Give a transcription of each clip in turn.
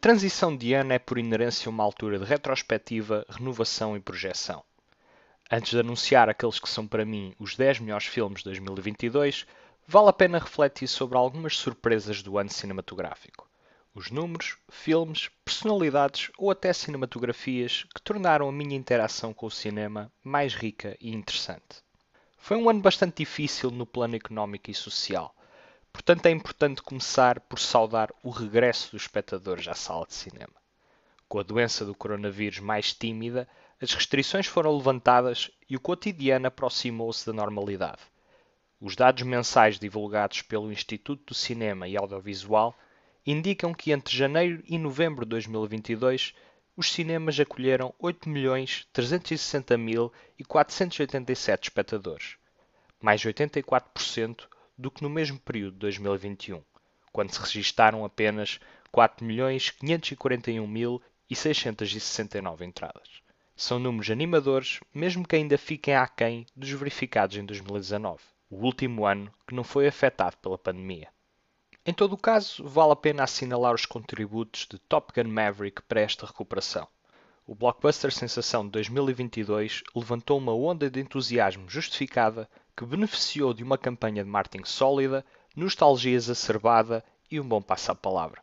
transição de ano é por inerência uma altura de retrospectiva, renovação e projeção. Antes de anunciar aqueles que são para mim os 10 melhores filmes de 2022, vale a pena refletir sobre algumas surpresas do ano cinematográfico. Os números, filmes, personalidades ou até cinematografias que tornaram a minha interação com o cinema mais rica e interessante. Foi um ano bastante difícil no plano económico e social, portanto é importante começar por saudar o regresso dos espectadores à sala de cinema. Com a doença do coronavírus mais tímida, as restrições foram levantadas e o cotidiano aproximou-se da normalidade. Os dados mensais divulgados pelo Instituto do Cinema e Audiovisual indicam que entre janeiro e novembro de 2022 os cinemas acolheram 8.360.487 espectadores, mais 84% do que no mesmo período de 2021, quando se registaram apenas 4.541.669 entradas. São números animadores, mesmo que ainda fiquem aquém dos verificados em 2019, o último ano que não foi afetado pela pandemia. Em todo o caso, vale a pena assinalar os contributos de Top Gun Maverick para esta recuperação. O blockbuster sensação de 2022 levantou uma onda de entusiasmo justificada que beneficiou de uma campanha de marketing sólida, nostalgia exacerbada e um bom passo-palavra.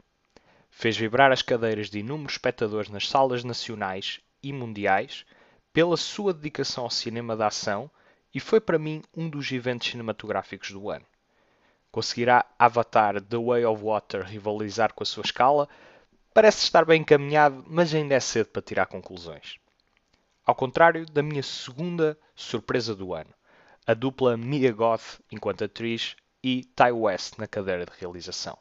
Fez vibrar as cadeiras de inúmeros espectadores nas salas nacionais e mundiais pela sua dedicação ao cinema da ação e foi para mim um dos eventos cinematográficos do ano. Conseguirá Avatar The Way of Water rivalizar com a sua escala? Parece estar bem encaminhado, mas ainda é cedo para tirar conclusões. Ao contrário da minha segunda surpresa do ano, a dupla Mia Goth enquanto atriz e Ty West na cadeira de realização.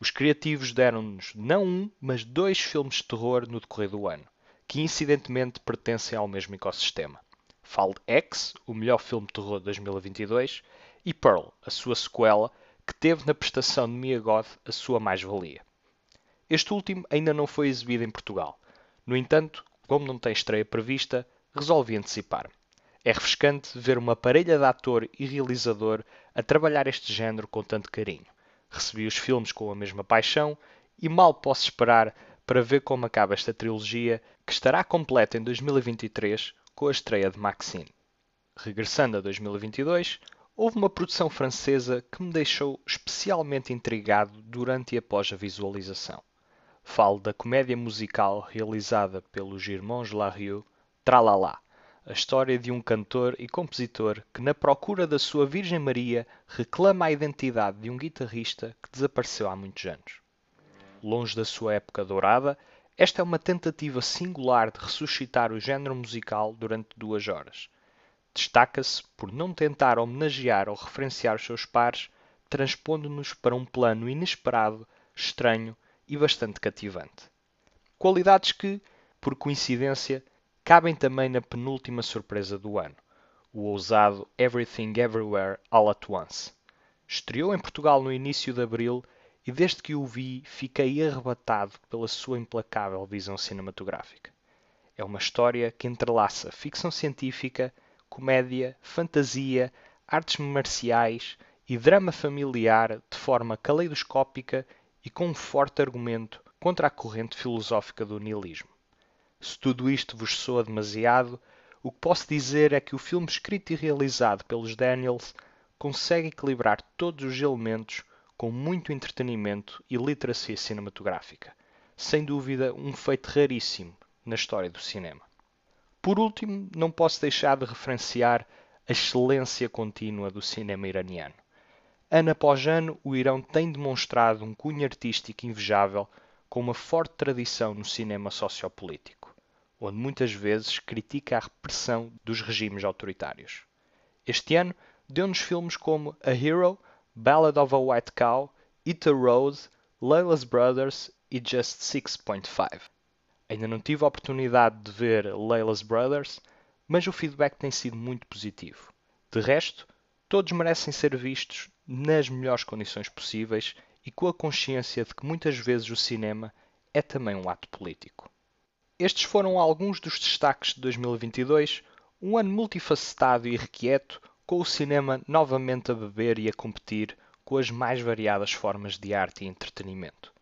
Os criativos deram-nos não um, mas dois filmes de terror no decorrer do ano, que incidentemente pertencem ao mesmo ecossistema. Falo X, o melhor filme de terror de 2022, e Pearl, a sua sequela, que teve na prestação de Mia Goth a sua mais-valia. Este último ainda não foi exibido em Portugal. No entanto, como não tem estreia prevista, resolvi antecipar. É refrescante ver uma parelha de ator e realizador a trabalhar este género com tanto carinho. Recebi os filmes com a mesma paixão e mal posso esperar para ver como acaba esta trilogia que estará completa em 2023 com a estreia de Maxine. Regressando a 2022, Houve uma produção francesa que me deixou especialmente intrigado durante e após a visualização. Falo da comédia musical realizada pelos irmãos Larieux, Tralala, a história de um cantor e compositor que, na procura da sua Virgem Maria, reclama a identidade de um guitarrista que desapareceu há muitos anos. Longe da sua época dourada, esta é uma tentativa singular de ressuscitar o género musical durante duas horas Destaca-se por não tentar homenagear ou referenciar os seus pares, transpondo-nos para um plano inesperado, estranho e bastante cativante. Qualidades que, por coincidência, cabem também na penúltima surpresa do ano, o ousado Everything Everywhere All at Once. Estreou em Portugal no início de abril e desde que o vi fiquei arrebatado pela sua implacável visão cinematográfica. É uma história que entrelaça ficção científica comédia, fantasia, artes marciais e drama familiar de forma caleidoscópica e com um forte argumento contra a corrente filosófica do niilismo. Se tudo isto vos soa demasiado, o que posso dizer é que o filme escrito e realizado pelos Daniels consegue equilibrar todos os elementos com muito entretenimento e literacia cinematográfica. Sem dúvida, um feito raríssimo na história do cinema. Por último, não posso deixar de referenciar a excelência contínua do cinema iraniano. Ano após ano, o Irão tem demonstrado um cunho artístico invejável com uma forte tradição no cinema sociopolítico, onde muitas vezes critica a repressão dos regimes autoritários. Este ano deu-nos filmes como A Hero, Ballad of a White Cow, Eat a Rose, Layla's Brothers e Just 6.5. Ainda não tive a oportunidade de ver Layla's Brothers, mas o feedback tem sido muito positivo. De resto, todos merecem ser vistos nas melhores condições possíveis e com a consciência de que muitas vezes o cinema é também um ato político. Estes foram alguns dos destaques de 2022, um ano multifacetado e irrequieto, com o cinema novamente a beber e a competir com as mais variadas formas de arte e entretenimento.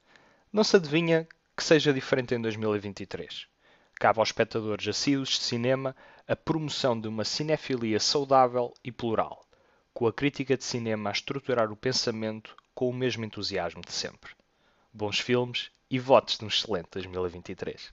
Não se adivinha que seja diferente em 2023. Cabe aos espectadores assíduos de cinema a promoção de uma cinefilia saudável e plural, com a crítica de cinema a estruturar o pensamento com o mesmo entusiasmo de sempre. Bons filmes e votos de um excelente 2023.